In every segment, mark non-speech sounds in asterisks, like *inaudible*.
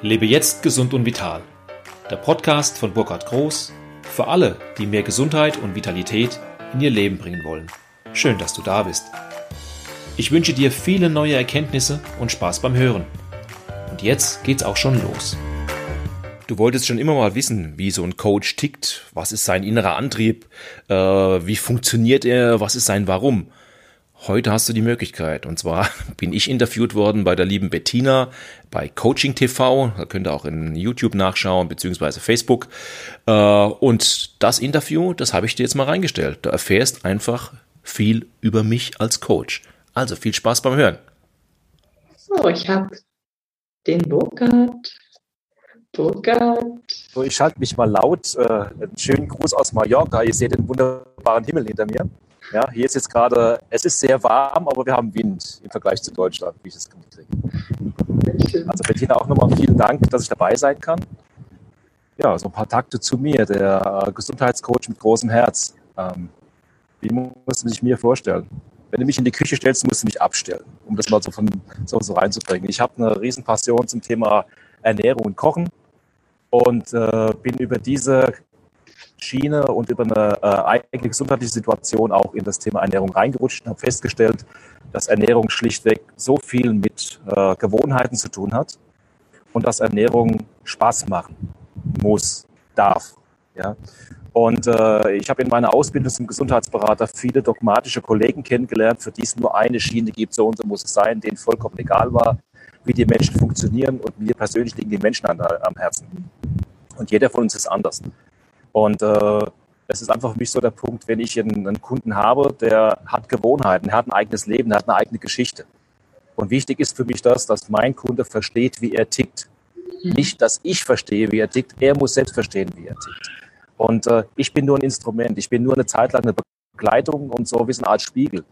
Lebe jetzt gesund und vital. Der Podcast von Burkhard Groß für alle, die mehr Gesundheit und Vitalität in ihr Leben bringen wollen. Schön, dass du da bist. Ich wünsche dir viele neue Erkenntnisse und Spaß beim Hören. Und jetzt geht's auch schon los. Du wolltest schon immer mal wissen, wie so ein Coach tickt, was ist sein innerer Antrieb, äh, wie funktioniert er, was ist sein Warum. Heute hast du die Möglichkeit. Und zwar *laughs* bin ich interviewt worden bei der lieben Bettina bei Coaching TV. Da könnt ihr auch in YouTube nachschauen, beziehungsweise Facebook. Äh, und das Interview, das habe ich dir jetzt mal reingestellt. Du erfährst einfach viel über mich als Coach. Also viel Spaß beim Hören. So, ich habe den Burkhard. Burkhard. So, ich schalte mich mal laut. Äh, einen schönen Gruß aus Mallorca. Ihr seht den wunderbaren Himmel hinter mir. Ja, hier ist jetzt gerade, es ist sehr warm, aber wir haben Wind im Vergleich zu Deutschland, wie ich das mitkriege. Also Bettina, auch nochmal vielen Dank, dass ich dabei sein kann. Ja, so ein paar Takte zu mir, der Gesundheitscoach mit großem Herz. Ähm, wie musst du dich mir vorstellen? Wenn du mich in die Küche stellst, musst du mich abstellen, um das mal so, von, so, so reinzubringen. Ich habe eine Riesenpassion zum Thema Ernährung und Kochen und äh, bin über diese Schiene und über eine äh, eigene gesundheitliche Situation auch in das Thema Ernährung reingerutscht und habe festgestellt, dass Ernährung schlichtweg so viel mit äh, Gewohnheiten zu tun hat und dass Ernährung Spaß machen muss, darf. Ja? Und äh, ich habe in meiner Ausbildung zum Gesundheitsberater viele dogmatische Kollegen kennengelernt, für die es nur eine Schiene gibt, so und so muss es sein, denen vollkommen egal war, wie die Menschen funktionieren und mir persönlich liegen die Menschen an, am Herzen. Und jeder von uns ist anders. Und äh, es ist einfach für mich so der Punkt, wenn ich einen, einen, Kunden habe, der hat Gewohnheiten, er hat ein eigenes Leben, er hat eine eigene Geschichte. Und wichtig ist für mich das, dass mein Kunde versteht, wie er tickt. Nicht, dass ich verstehe, wie er tickt, er muss selbst verstehen, wie er tickt. Und äh, ich bin nur ein Instrument, ich bin nur eine Zeit lang eine Begleitung und so wie so eine Art Spiegel.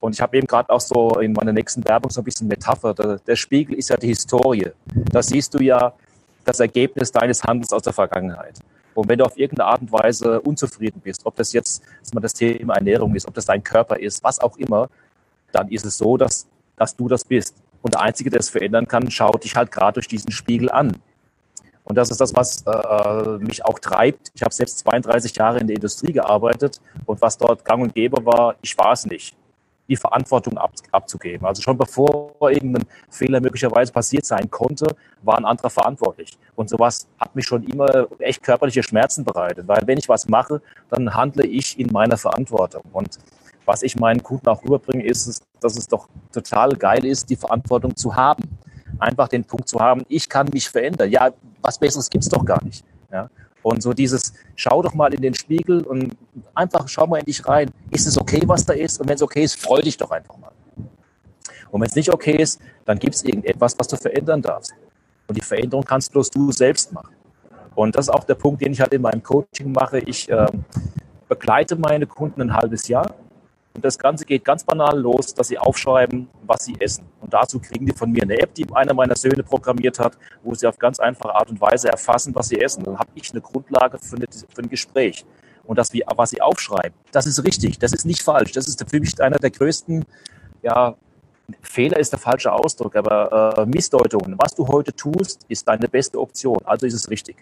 Und ich habe eben gerade auch so in meiner nächsten Werbung so ein bisschen Metapher. Der, der Spiegel ist ja die Historie. Da siehst du ja das Ergebnis deines Handels aus der Vergangenheit. Und wenn du auf irgendeine Art und Weise unzufrieden bist, ob das jetzt man das Thema Ernährung ist, ob das dein Körper ist, was auch immer, dann ist es so, dass, dass du das bist. Und der Einzige, der es verändern kann, schaut dich halt gerade durch diesen Spiegel an. Und das ist das, was äh, mich auch treibt. Ich habe selbst 32 Jahre in der Industrie gearbeitet und was dort gang und gäbe war, ich war es nicht die Verantwortung ab, abzugeben. Also schon bevor irgendein Fehler möglicherweise passiert sein konnte, war ein anderer verantwortlich. Und sowas hat mich schon immer echt körperliche Schmerzen bereitet, weil wenn ich was mache, dann handle ich in meiner Verantwortung. Und was ich meinen Kunden auch rüberbringe, ist, dass es doch total geil ist, die Verantwortung zu haben. Einfach den Punkt zu haben, ich kann mich verändern. Ja, was Besseres gibt's doch gar nicht. Ja? Und so dieses, schau doch mal in den Spiegel und einfach schau mal in dich rein. Ist es okay, was da ist? Und wenn es okay ist, freu dich doch einfach mal. Und wenn es nicht okay ist, dann gibt es irgendetwas, was du verändern darfst. Und die Veränderung kannst bloß du selbst machen. Und das ist auch der Punkt, den ich halt in meinem Coaching mache. Ich äh, begleite meine Kunden ein halbes Jahr und das Ganze geht ganz banal los, dass sie aufschreiben, was sie essen. Und dazu kriegen die von mir eine App, die einer meiner Söhne programmiert hat, wo sie auf ganz einfache Art und Weise erfassen, was sie essen. Dann habe ich eine Grundlage für, eine, für ein Gespräch. Und das, was sie aufschreiben, das ist richtig, das ist nicht falsch. Das ist für mich einer der größten, ja, Fehler ist der falsche Ausdruck, aber äh, Missdeutungen. Was du heute tust, ist deine beste Option. Also ist es richtig.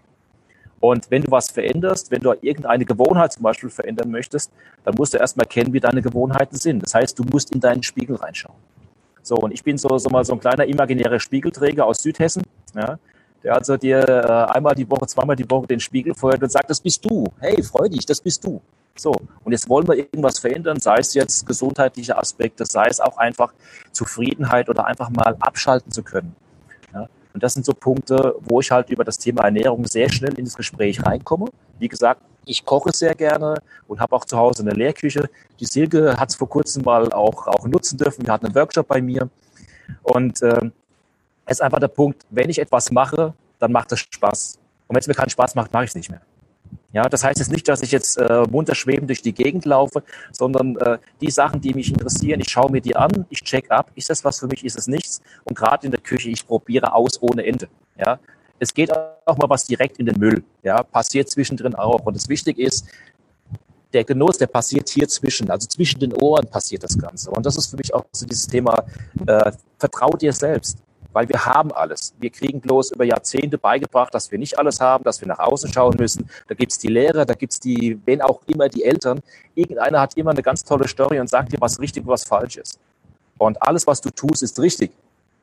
Und wenn du was veränderst, wenn du irgendeine Gewohnheit zum Beispiel verändern möchtest, dann musst du erstmal kennen, wie deine Gewohnheiten sind. Das heißt, du musst in deinen Spiegel reinschauen. So, und ich bin so, so mal so ein kleiner imaginärer Spiegelträger aus Südhessen, ja, der also dir äh, einmal die Woche, zweimal die Woche den Spiegel feuert und sagt, das bist du. Hey, freu dich, das bist du. So, und jetzt wollen wir irgendwas verändern, sei es jetzt gesundheitliche Aspekte, sei es auch einfach Zufriedenheit oder einfach mal abschalten zu können. Und das sind so Punkte, wo ich halt über das Thema Ernährung sehr schnell in das Gespräch reinkomme. Wie gesagt, ich koche sehr gerne und habe auch zu Hause eine Lehrküche. Die Silke hat es vor kurzem mal auch, auch nutzen dürfen. Wir hatten einen Workshop bei mir. Und äh, es ist einfach der Punkt, wenn ich etwas mache, dann macht es Spaß. Und wenn es mir keinen Spaß macht, mache ich es nicht mehr. Ja, das heißt jetzt nicht, dass ich jetzt äh, munter schwebend durch die Gegend laufe, sondern äh, die Sachen, die mich interessieren, ich schaue mir die an, ich check ab, ist das was für mich, ist es nichts? Und gerade in der Küche, ich probiere aus ohne Ende. Ja, es geht auch mal was direkt in den Müll. Ja, passiert zwischendrin auch. Und das Wichtige ist, der Genuss, der passiert hier zwischen, also zwischen den Ohren passiert das Ganze. Und das ist für mich auch so dieses Thema, äh, vertrau dir selbst. weil wir haben alles. Wir kriegen bloß über Jahrzehnte beigebracht, dass wir nicht alles haben, dass wir nach außen schauen müssen. Da gibt's die Lehrer, da gibt's die, wen auch immer, die Eltern. Irgendeiner hat immer eine ganz tolle Story und sagt dir, was richtig und was falsch ist. Und alles, was du tust, ist richtig.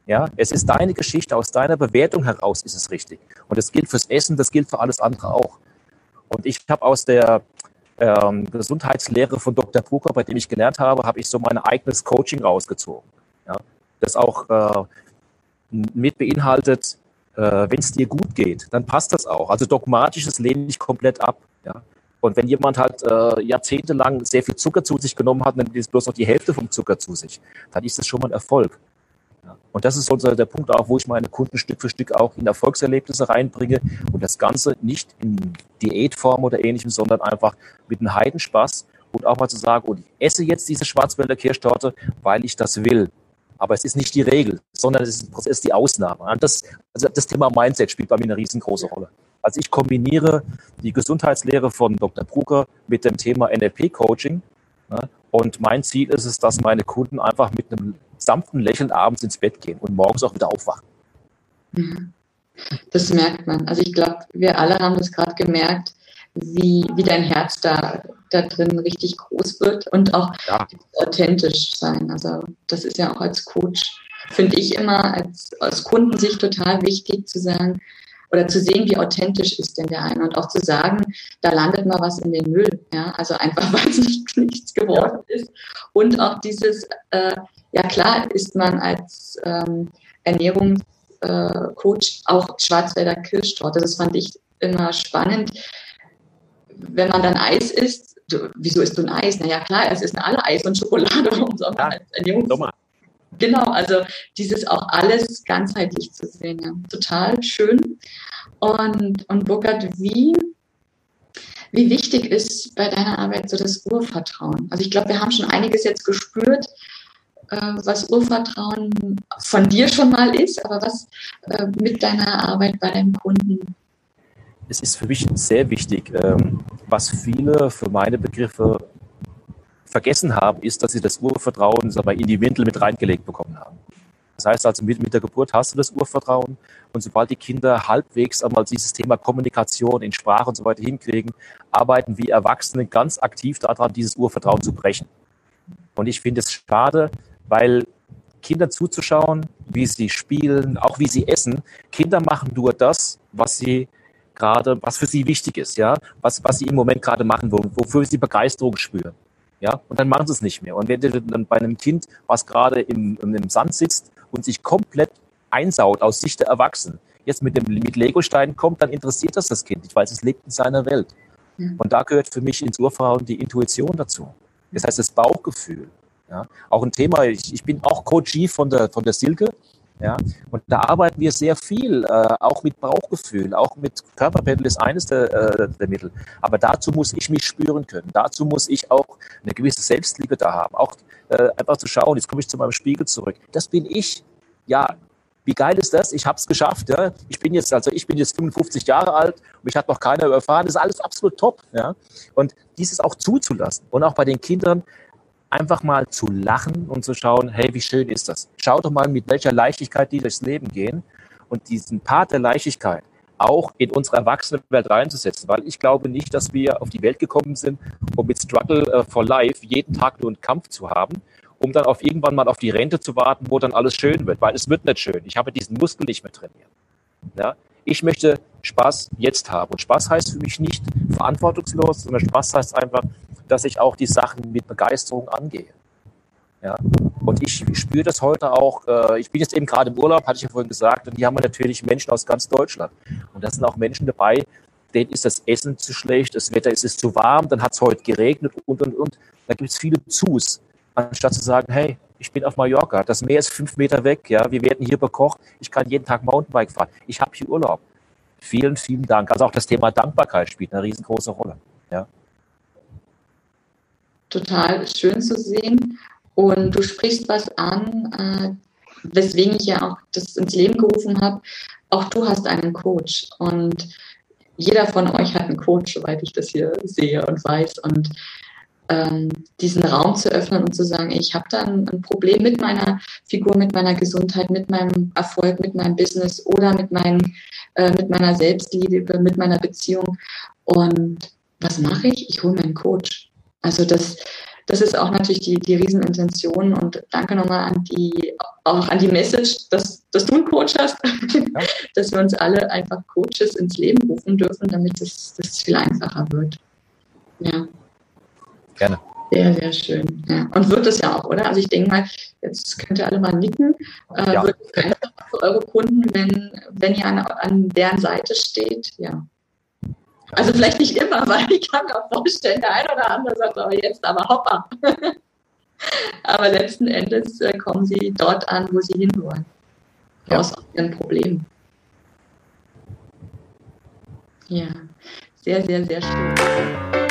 Ja, es ist deine Geschichte, aus deiner Bewertung heraus ist es richtig. Und das gilt fürs Essen, das gilt für alles andere auch. Und ich habe aus der ähm, Gesundheitslehre von Dr. Brucker, bei dem ich gelernt habe, habe ich so mein eigenes Coaching rausgezogen. Ja, das auch äh, mit beinhaltet, äh, wenn es dir gut geht, dann passt das auch. Also dogmatisches lehne ich komplett ab. Ja? Und wenn jemand halt äh, jahrzehntelang sehr viel Zucker zu sich genommen hat, dann nimmt bloß noch die Hälfte vom Zucker zu sich, dann ist das schon mal ein Erfolg. Und das ist so der Punkt auch, wo ich meine Kunden Stück für Stück auch in Erfolgserlebnisse reinbringe und das Ganze nicht in Diätform oder ähnlichem, sondern einfach mit einem Heidenspaß und auch mal zu sagen, und ich esse jetzt diese Schwarzwälder Kirschtorte, weil ich das will. Aber es ist nicht die Regel, sondern es ist, die Ausnahme. Und das, also das Thema Mindset spielt bei mir eine riesengroße Rolle. Also ich kombiniere die Gesundheitslehre von Dr. Brucker mit dem Thema NLP-Coaching. Ja, und mein Ziel ist es, dass meine Kunden einfach mit einem sanften Lächeln abends ins Bett gehen und morgens auch wieder aufwachen. Das merkt man. Also ich glaube, wir alle haben das gerade gemerkt, wie, wie dein Herz da, da drin richtig groß wird und auch ja. authentisch sein. Also das ist ja auch als Coach, finde ich immer als, aus Kundensicht total wichtig zu sagen oder zu sehen, wie authentisch ist denn der eine und auch zu sagen, da landet mal was in den Müll. Ja? Also einfach, *laughs* weil es nicht, nichts geworden ja. ist. Und auch dieses, äh, ja klar ist man als ähm, Ernährungscoach äh, auch Schwarzwälder Kirschtorte. Das fand ich immer spannend wenn man dann Eis isst, du, wieso isst du ein Eis? Naja, klar, es ist alle Eis und Schokolade. Warum soll man ja, Genau, also dieses auch alles ganzheitlich zu sehen, ja. total schön. Und, und Burkhard, wie, wie wichtig ist bei deiner Arbeit so das Urvertrauen? Also ich glaube, wir haben schon einiges jetzt gespürt, äh, was Urvertrauen von dir schon mal ist, aber was äh, mit deiner Arbeit bei deinem Kunden es ist für mich sehr wichtig, ähm, was viele für meine Begriffe vergessen haben, ist, dass sie das Urvertrauen sag mal, in die Windel mit reingelegt bekommen haben. Das heißt also, mit, mit der Geburt hast du das Urvertrauen und sobald die Kinder halbwegs einmal dieses Thema Kommunikation in Sprache und so weiter hinkriegen, arbeiten wir Erwachsene ganz aktiv daran, dieses Urvertrauen zu brechen. Und ich finde es schade, weil Kinder zuzuschauen, wie sie spielen, auch wie sie essen. Kinder machen nur das, was sie gerade, was für sie wichtig ist, ja, was, was sie im Moment gerade machen wollen, wofür sie Begeisterung spüren. Ja, und dann machen sie es nicht mehr. Und wenn du dann bei einem Kind, was gerade im, im Sand sitzt und sich komplett einsaut aus Sicht der Erwachsenen, jetzt mit dem mit Legosteinen kommt, dann interessiert das das Kind nicht, weil es lebt in seiner Welt. Mhm. Und da gehört für mich ins Urvertrauen die Intuition dazu. Das heißt, das Bauchgefühl. Ja, auch ein Thema, ich, ich bin auch Coachie von der, von der Silke, ja? Und da arbeiten wir sehr viel, äh, auch mit Bauchgefühl, auch mit Körperpendel ist eines der, äh, der Mittel. Aber dazu muss ich mich spüren können. Dazu muss ich auch eine gewisse Selbstliebe da haben. Auch äh, einfach zu schauen, jetzt komme ich zu meinem Spiegel zurück. Das bin ich. Ja, wie geil ist das? Ich habe es geschafft. Ja? Ich bin jetzt, also ich bin jetzt 55 Jahre alt und mich hat noch keiner überfahren. Das ist alles absolut top. Ja? Und dieses auch zuzulassen und auch bei den Kindern einfach mal zu lachen und zu schauen, hey, wie schön ist das? Schau doch mal, mit welcher Leichtigkeit die durchs Leben gehen und diesen Part der Leichtigkeit auch in unsere Erwachsenenwelt reinzusetzen, weil ich glaube nicht, dass wir auf die Welt gekommen sind, um mit Struggle äh, for Life jeden Tag nur einen Kampf zu haben, um dann auf irgendwann mal auf die Rente zu warten, wo dann alles schön wird, weil es wird nicht schön. Ich habe diesen Muskel nicht mehr trainiert. Ja? Ich möchte Spaß jetzt haben. Und Spaß heißt für mich nicht verantwortungslos, sondern Spaß heißt einfach, dass ich auch die Sachen mit Begeisterung angehe. Ja, und ich spüre das heute auch. Äh, ich bin jetzt eben gerade im Urlaub, hatte ich ja vorhin gesagt, und hier haben wir natürlich Menschen aus ganz Deutschland. Und da sind auch Menschen dabei, denen ist das Essen zu schlecht, das Wetter ist, ist zu warm, dann hat es heute geregnet und, und, und. Da gibt es viele Zus, anstatt zu sagen, hey, ich bin auf Mallorca, das Meer ist fünf Meter weg, ja, wir werden hier bekocht, ich kann jeden Tag Mountainbike fahren, ich habe hier Urlaub. Vielen, vielen Dank. Also auch das Thema Dankbarkeit spielt eine riesengroße Rolle. Ja total schön zu sehen. Und du sprichst was an, äh, weswegen ich ja auch das ins Leben gerufen habe. Auch du hast einen Coach und jeder von euch hat einen Coach, soweit ich das hier sehe und weiß. Und ähm, diesen Raum zu öffnen und zu sagen, ich habe da ein, ein, Problem mit meiner Figur, mit meiner Gesundheit, mit meinem Erfolg, mit meinem Business oder mit, mein, äh, mit meiner Selbstliebe, mit meiner Beziehung. Und was mache ich? Ich hole mir einen Coach. Also das, das ist auch natürlich die, die Riesenintention und danke nochmal an die, auch an die Message, dass, dass du einen Coach hast, ja. *laughs* dass wir uns alle einfach Coaches ins Leben rufen dürfen, damit es das viel einfacher wird. Ja. Gerne. Sehr, sehr schön. Ja. Und wird es ja auch, oder? Also ich denke mal, jetzt könnt ihr alle mal nicken. Äh, ja. Wird es einfach für eure Kunden, wenn, wenn ihr an, an deren Seite steht? Ja. Also vielleicht nicht immer, *laughs* weil ich kann mir auch vorstellen, der eine oder andere sagt, aber jetzt aber hoppa. *laughs* aber letzten Endes äh, kommen sie dort an, wo sie hinwollen. Ja. Aus ihren Problemen. Ja, sehr, sehr, sehr schön.